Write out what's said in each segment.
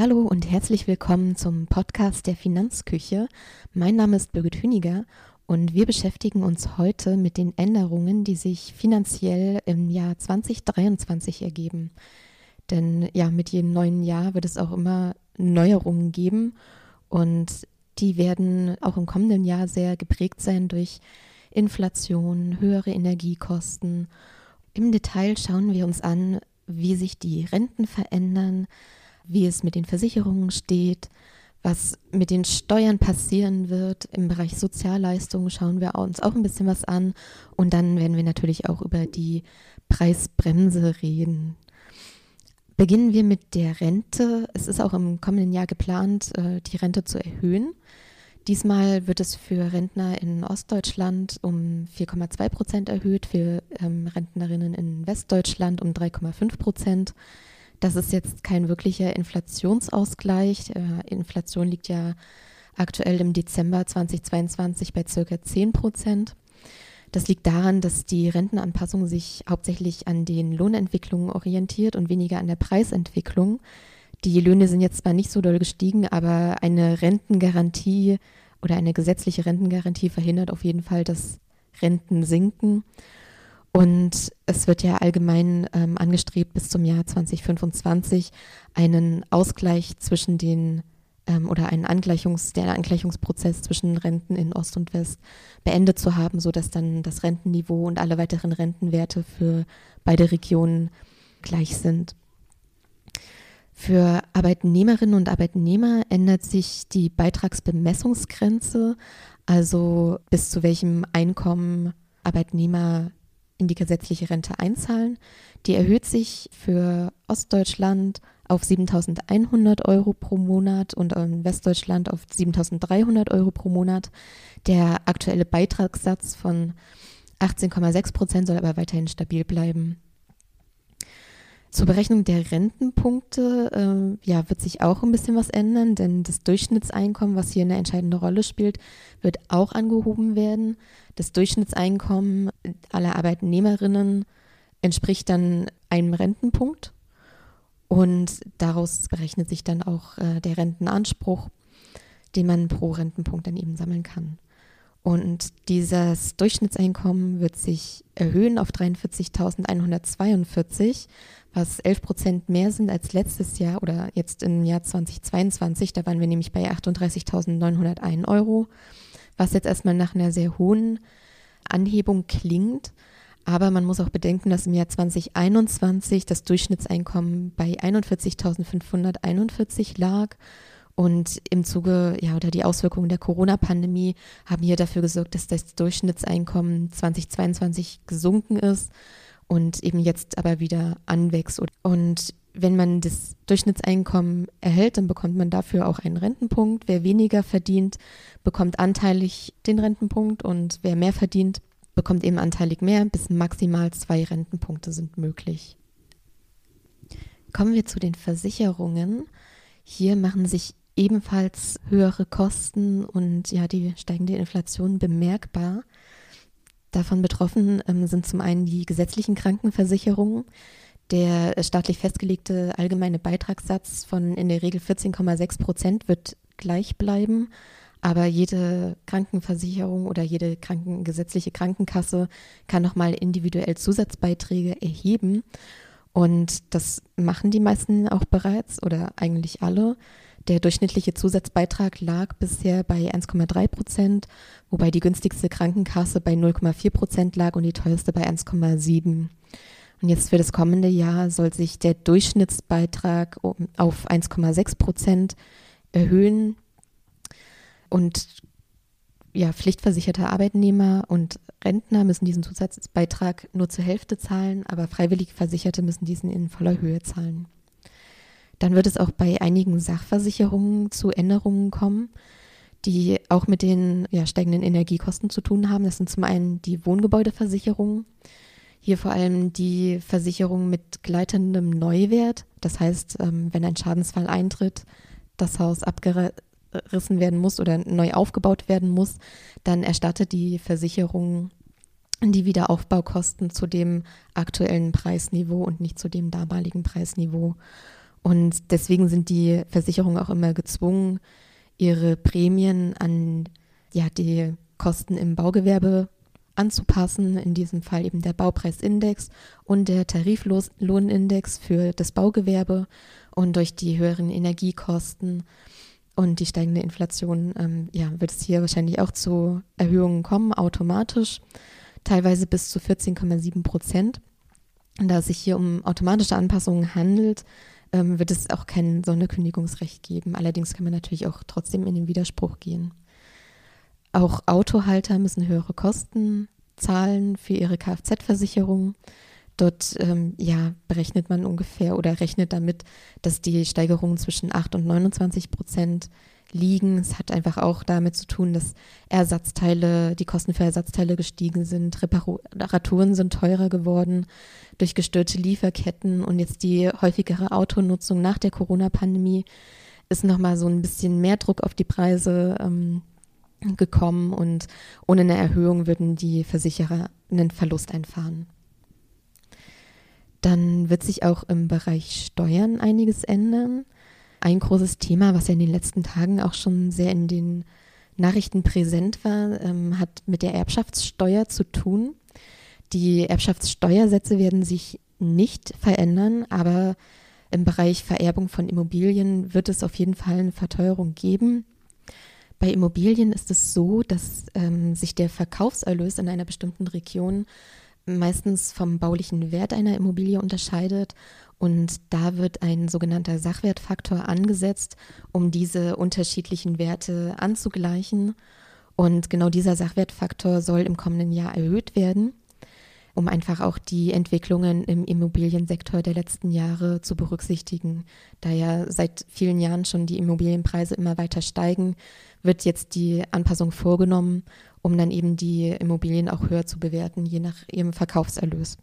Hallo und herzlich willkommen zum Podcast der Finanzküche. Mein Name ist Birgit Hüniger und wir beschäftigen uns heute mit den Änderungen, die sich finanziell im Jahr 2023 ergeben. Denn ja, mit jedem neuen Jahr wird es auch immer Neuerungen geben und die werden auch im kommenden Jahr sehr geprägt sein durch Inflation, höhere Energiekosten. Im Detail schauen wir uns an, wie sich die Renten verändern, wie es mit den Versicherungen steht, was mit den Steuern passieren wird. Im Bereich Sozialleistungen schauen wir uns auch ein bisschen was an. Und dann werden wir natürlich auch über die Preisbremse reden. Beginnen wir mit der Rente. Es ist auch im kommenden Jahr geplant, äh, die Rente zu erhöhen. Diesmal wird es für Rentner in Ostdeutschland um 4,2 Prozent erhöht, für ähm, Rentnerinnen in Westdeutschland um 3,5 Prozent. Das ist jetzt kein wirklicher Inflationsausgleich. Äh, Inflation liegt ja aktuell im Dezember 2022 bei circa 10 Prozent. Das liegt daran, dass die Rentenanpassung sich hauptsächlich an den Lohnentwicklungen orientiert und weniger an der Preisentwicklung. Die Löhne sind jetzt zwar nicht so doll gestiegen, aber eine Rentengarantie oder eine gesetzliche Rentengarantie verhindert auf jeden Fall, dass Renten sinken. Und es wird ja allgemein ähm, angestrebt, bis zum Jahr 2025 einen Ausgleich zwischen den ähm, oder einen Angleichungs-, der Angleichungsprozess zwischen Renten in Ost und West beendet zu haben, sodass dann das Rentenniveau und alle weiteren Rentenwerte für beide Regionen gleich sind. Für Arbeitnehmerinnen und Arbeitnehmer ändert sich die Beitragsbemessungsgrenze, also bis zu welchem Einkommen Arbeitnehmer in die gesetzliche Rente einzahlen. Die erhöht sich für Ostdeutschland auf 7.100 Euro pro Monat und in Westdeutschland auf 7.300 Euro pro Monat. Der aktuelle Beitragssatz von 18,6 Prozent soll aber weiterhin stabil bleiben. Zur Berechnung der Rentenpunkte äh, ja, wird sich auch ein bisschen was ändern, denn das Durchschnittseinkommen, was hier eine entscheidende Rolle spielt, wird auch angehoben werden. Das Durchschnittseinkommen aller Arbeitnehmerinnen entspricht dann einem Rentenpunkt und daraus berechnet sich dann auch äh, der Rentenanspruch, den man pro Rentenpunkt dann eben sammeln kann. Und dieses Durchschnittseinkommen wird sich erhöhen auf 43.142, was 11 Prozent mehr sind als letztes Jahr oder jetzt im Jahr 2022. Da waren wir nämlich bei 38.901 Euro, was jetzt erstmal nach einer sehr hohen Anhebung klingt. Aber man muss auch bedenken, dass im Jahr 2021 das Durchschnittseinkommen bei 41.541 lag und im Zuge, ja, oder die Auswirkungen der Corona-Pandemie haben hier dafür gesorgt, dass das Durchschnittseinkommen 2022 gesunken ist und eben jetzt aber wieder anwächst. Und wenn man das Durchschnittseinkommen erhält, dann bekommt man dafür auch einen Rentenpunkt. Wer weniger verdient, bekommt anteilig den Rentenpunkt und wer mehr verdient, bekommt eben anteilig mehr. Bis maximal zwei Rentenpunkte sind möglich. Kommen wir zu den Versicherungen. Hier machen sich ebenfalls höhere Kosten und ja, die steigende Inflation bemerkbar. Davon betroffen ähm, sind zum einen die gesetzlichen Krankenversicherungen. Der staatlich festgelegte allgemeine Beitragssatz von in der Regel 14,6 Prozent wird gleich bleiben. Aber jede Krankenversicherung oder jede Kranken gesetzliche Krankenkasse kann nochmal individuell Zusatzbeiträge erheben. Und das machen die meisten auch bereits oder eigentlich alle. Der durchschnittliche Zusatzbeitrag lag bisher bei 1,3 Prozent, wobei die günstigste Krankenkasse bei 0,4 Prozent lag und die teuerste bei 1,7. Und jetzt für das kommende Jahr soll sich der Durchschnittsbeitrag auf 1,6 Prozent erhöhen. Und ja, pflichtversicherte Arbeitnehmer und Rentner müssen diesen Zusatzbeitrag nur zur Hälfte zahlen, aber freiwillig Versicherte müssen diesen in voller Höhe zahlen. Dann wird es auch bei einigen Sachversicherungen zu Änderungen kommen, die auch mit den ja, steigenden Energiekosten zu tun haben. Das sind zum einen die Wohngebäudeversicherungen. Hier vor allem die Versicherung mit gleitendem Neuwert. Das heißt, ähm, wenn ein Schadensfall eintritt, das Haus abgerissen werden muss oder neu aufgebaut werden muss, dann erstattet die Versicherung die Wiederaufbaukosten zu dem aktuellen Preisniveau und nicht zu dem damaligen Preisniveau. Und deswegen sind die Versicherungen auch immer gezwungen, ihre Prämien an ja, die Kosten im Baugewerbe anzupassen, in diesem Fall eben der Baupreisindex und der Tariflohnindex für das Baugewerbe. Und durch die höheren Energiekosten und die steigende Inflation ähm, ja, wird es hier wahrscheinlich auch zu Erhöhungen kommen, automatisch, teilweise bis zu 14,7 Prozent. Und da es sich hier um automatische Anpassungen handelt, ähm, wird es auch kein Sonderkündigungsrecht geben. Allerdings kann man natürlich auch trotzdem in den Widerspruch gehen. Auch Autohalter müssen höhere Kosten zahlen für ihre Kfz-Versicherung. Dort ähm, ja, berechnet man ungefähr oder rechnet damit, dass die Steigerungen zwischen 8 und 29 Prozent liegen. Es hat einfach auch damit zu tun, dass Ersatzteile, die Kosten für Ersatzteile gestiegen sind, Reparaturen sind teurer geworden durch gestörte Lieferketten und jetzt die häufigere Autonutzung nach der Corona-Pandemie ist nochmal so ein bisschen mehr Druck auf die Preise ähm, gekommen und ohne eine Erhöhung würden die Versicherer einen Verlust einfahren. Dann wird sich auch im Bereich Steuern einiges ändern. Ein großes Thema, was ja in den letzten Tagen auch schon sehr in den Nachrichten präsent war, ähm, hat mit der Erbschaftssteuer zu tun. Die Erbschaftssteuersätze werden sich nicht verändern, aber im Bereich Vererbung von Immobilien wird es auf jeden Fall eine Verteuerung geben. Bei Immobilien ist es so, dass ähm, sich der Verkaufserlös in einer bestimmten Region meistens vom baulichen Wert einer Immobilie unterscheidet und da wird ein sogenannter Sachwertfaktor angesetzt, um diese unterschiedlichen Werte anzugleichen. Und genau dieser Sachwertfaktor soll im kommenden Jahr erhöht werden, um einfach auch die Entwicklungen im Immobiliensektor der letzten Jahre zu berücksichtigen. Da ja seit vielen Jahren schon die Immobilienpreise immer weiter steigen, wird jetzt die Anpassung vorgenommen, um dann eben die Immobilien auch höher zu bewerten, je nach ihrem Verkaufserlös.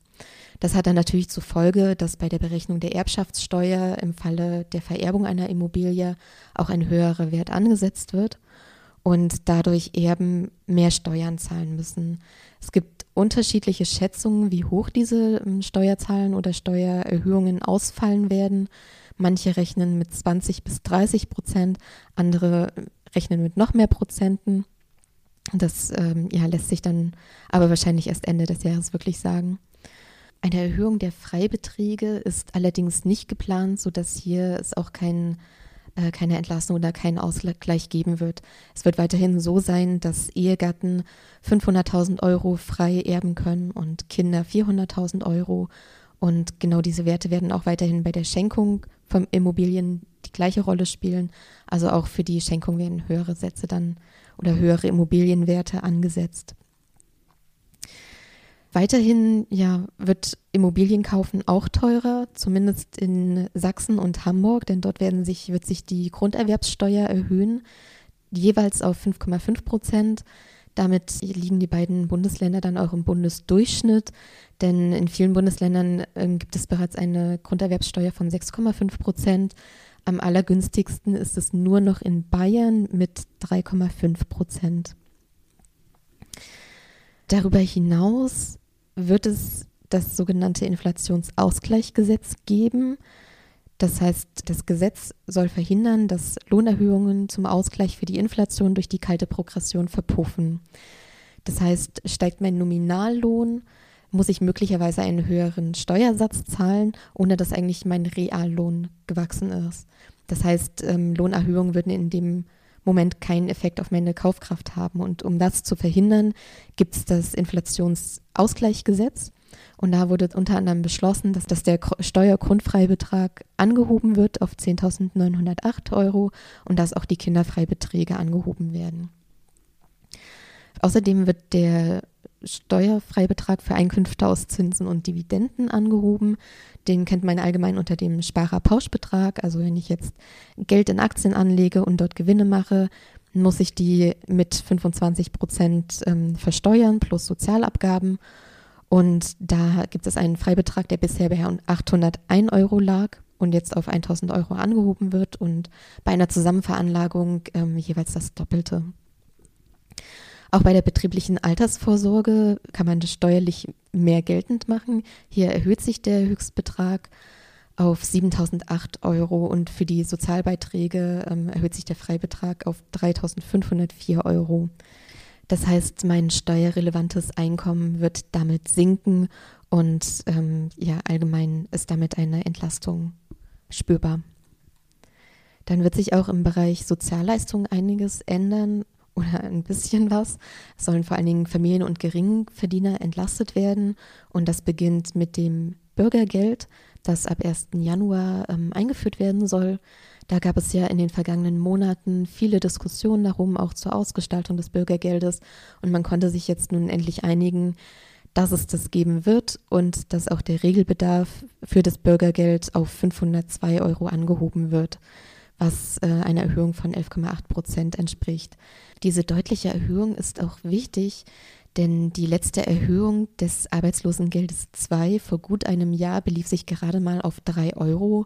Das hat dann natürlich zur Folge, dass bei der Berechnung der Erbschaftssteuer im Falle der Vererbung einer Immobilie auch ein höherer Wert angesetzt wird und dadurch Erben mehr Steuern zahlen müssen. Es gibt unterschiedliche Schätzungen, wie hoch diese ähm, Steuerzahlen oder Steuererhöhungen ausfallen werden. Manche rechnen mit 20 bis 30 Prozent, andere rechnen mit noch mehr Prozenten. Das ähm, ja, lässt sich dann aber wahrscheinlich erst Ende des Jahres wirklich sagen. Eine Erhöhung der Freibeträge ist allerdings nicht geplant, sodass hier es auch kein, äh, keine Entlassung oder keinen Ausgleich geben wird. Es wird weiterhin so sein, dass Ehegatten 500.000 Euro frei erben können und Kinder 400.000 Euro. Und genau diese Werte werden auch weiterhin bei der Schenkung von Immobilien die gleiche Rolle spielen. Also auch für die Schenkung werden höhere Sätze dann oder höhere Immobilienwerte angesetzt. Weiterhin ja, wird Immobilienkaufen auch teurer, zumindest in Sachsen und Hamburg, denn dort werden sich, wird sich die Grunderwerbssteuer erhöhen, jeweils auf 5,5 Prozent. Damit liegen die beiden Bundesländer dann auch im Bundesdurchschnitt, denn in vielen Bundesländern äh, gibt es bereits eine Grunderwerbssteuer von 6,5 Prozent. Am allergünstigsten ist es nur noch in Bayern mit 3,5 Prozent. Darüber hinaus wird es das sogenannte Inflationsausgleichsgesetz geben. Das heißt, das Gesetz soll verhindern, dass Lohnerhöhungen zum Ausgleich für die Inflation durch die kalte Progression verpuffen. Das heißt, steigt mein Nominallohn, muss ich möglicherweise einen höheren Steuersatz zahlen, ohne dass eigentlich mein Reallohn gewachsen ist. Das heißt, ähm, Lohnerhöhungen würden in dem Moment keinen Effekt auf meine Kaufkraft haben. Und um das zu verhindern, gibt es das Inflationsausgleichsgesetz. Und da wurde unter anderem beschlossen, dass, dass der Steuergrundfreibetrag angehoben wird auf 10.908 Euro und dass auch die Kinderfreibeträge angehoben werden. Außerdem wird der Steuerfreibetrag für Einkünfte aus Zinsen und Dividenden angehoben. Den kennt man allgemein unter dem Sparerpauschbetrag. Also wenn ich jetzt Geld in Aktien anlege und dort Gewinne mache, muss ich die mit 25 Prozent ähm, versteuern plus Sozialabgaben. Und da gibt es einen Freibetrag, der bisher bei 801 Euro lag und jetzt auf 1000 Euro angehoben wird und bei einer Zusammenveranlagung ähm, jeweils das Doppelte. Auch bei der betrieblichen Altersvorsorge kann man das steuerlich mehr geltend machen. Hier erhöht sich der Höchstbetrag auf 7.008 Euro und für die Sozialbeiträge ähm, erhöht sich der Freibetrag auf 3.504 Euro. Das heißt, mein steuerrelevantes Einkommen wird damit sinken und ähm, ja, allgemein ist damit eine Entlastung spürbar. Dann wird sich auch im Bereich Sozialleistungen einiges ändern oder ein bisschen was. Es sollen vor allen Dingen Familien- und Geringverdiener entlastet werden und das beginnt mit dem Bürgergeld das ab 1. Januar ähm, eingeführt werden soll. Da gab es ja in den vergangenen Monaten viele Diskussionen darum, auch zur Ausgestaltung des Bürgergeldes. Und man konnte sich jetzt nun endlich einigen, dass es das geben wird und dass auch der Regelbedarf für das Bürgergeld auf 502 Euro angehoben wird, was äh, einer Erhöhung von 11,8 Prozent entspricht. Diese deutliche Erhöhung ist auch wichtig, denn die letzte Erhöhung des Arbeitslosengeldes 2 vor gut einem Jahr belief sich gerade mal auf 3 Euro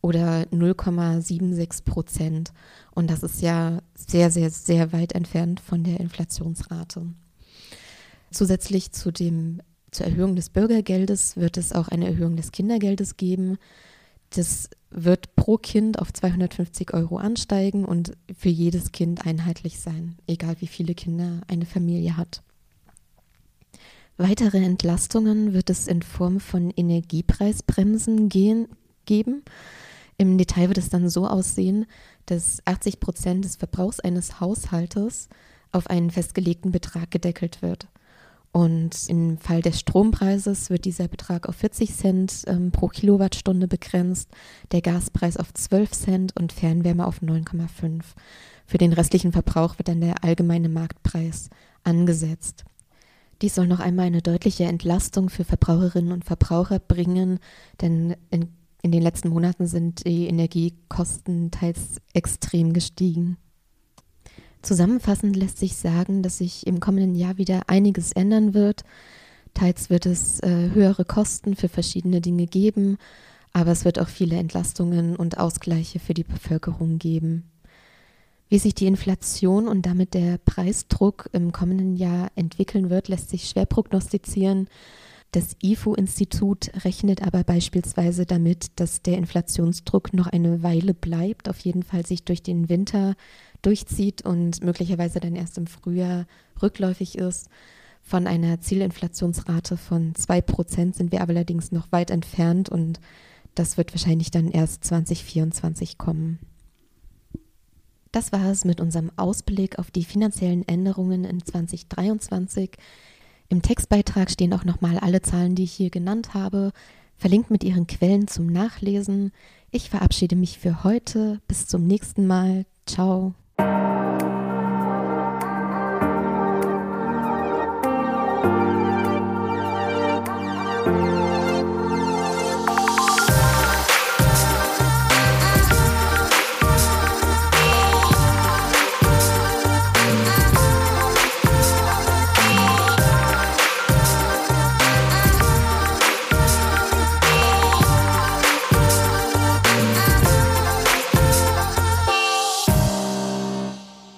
oder 0,76 Prozent. Und das ist ja sehr, sehr, sehr weit entfernt von der Inflationsrate. Zusätzlich zu dem, zur Erhöhung des Bürgergeldes wird es auch eine Erhöhung des Kindergeldes geben. Das wird pro Kind auf 250 Euro ansteigen und für jedes Kind einheitlich sein, egal wie viele Kinder eine Familie hat. Weitere Entlastungen wird es in Form von Energiepreisbremsen gehen, geben. Im Detail wird es dann so aussehen, dass 80 Prozent des Verbrauchs eines Haushaltes auf einen festgelegten Betrag gedeckelt wird. Und im Fall des Strompreises wird dieser Betrag auf 40 Cent ähm, pro Kilowattstunde begrenzt, der Gaspreis auf 12 Cent und Fernwärme auf 9,5. Für den restlichen Verbrauch wird dann der allgemeine Marktpreis angesetzt. Dies soll noch einmal eine deutliche Entlastung für Verbraucherinnen und Verbraucher bringen, denn in, in den letzten Monaten sind die Energiekosten teils extrem gestiegen. Zusammenfassend lässt sich sagen, dass sich im kommenden Jahr wieder einiges ändern wird. Teils wird es äh, höhere Kosten für verschiedene Dinge geben, aber es wird auch viele Entlastungen und Ausgleiche für die Bevölkerung geben. Wie sich die Inflation und damit der Preisdruck im kommenden Jahr entwickeln wird, lässt sich schwer prognostizieren. Das IFO-Institut rechnet aber beispielsweise damit, dass der Inflationsdruck noch eine Weile bleibt, auf jeden Fall sich durch den Winter durchzieht und möglicherweise dann erst im Frühjahr rückläufig ist. Von einer Zielinflationsrate von 2% sind wir allerdings noch weit entfernt und das wird wahrscheinlich dann erst 2024 kommen. Das war es mit unserem Ausblick auf die finanziellen Änderungen in 2023. Im Textbeitrag stehen auch nochmal alle Zahlen, die ich hier genannt habe, verlinkt mit ihren Quellen zum Nachlesen. Ich verabschiede mich für heute. Bis zum nächsten Mal. Ciao. Musik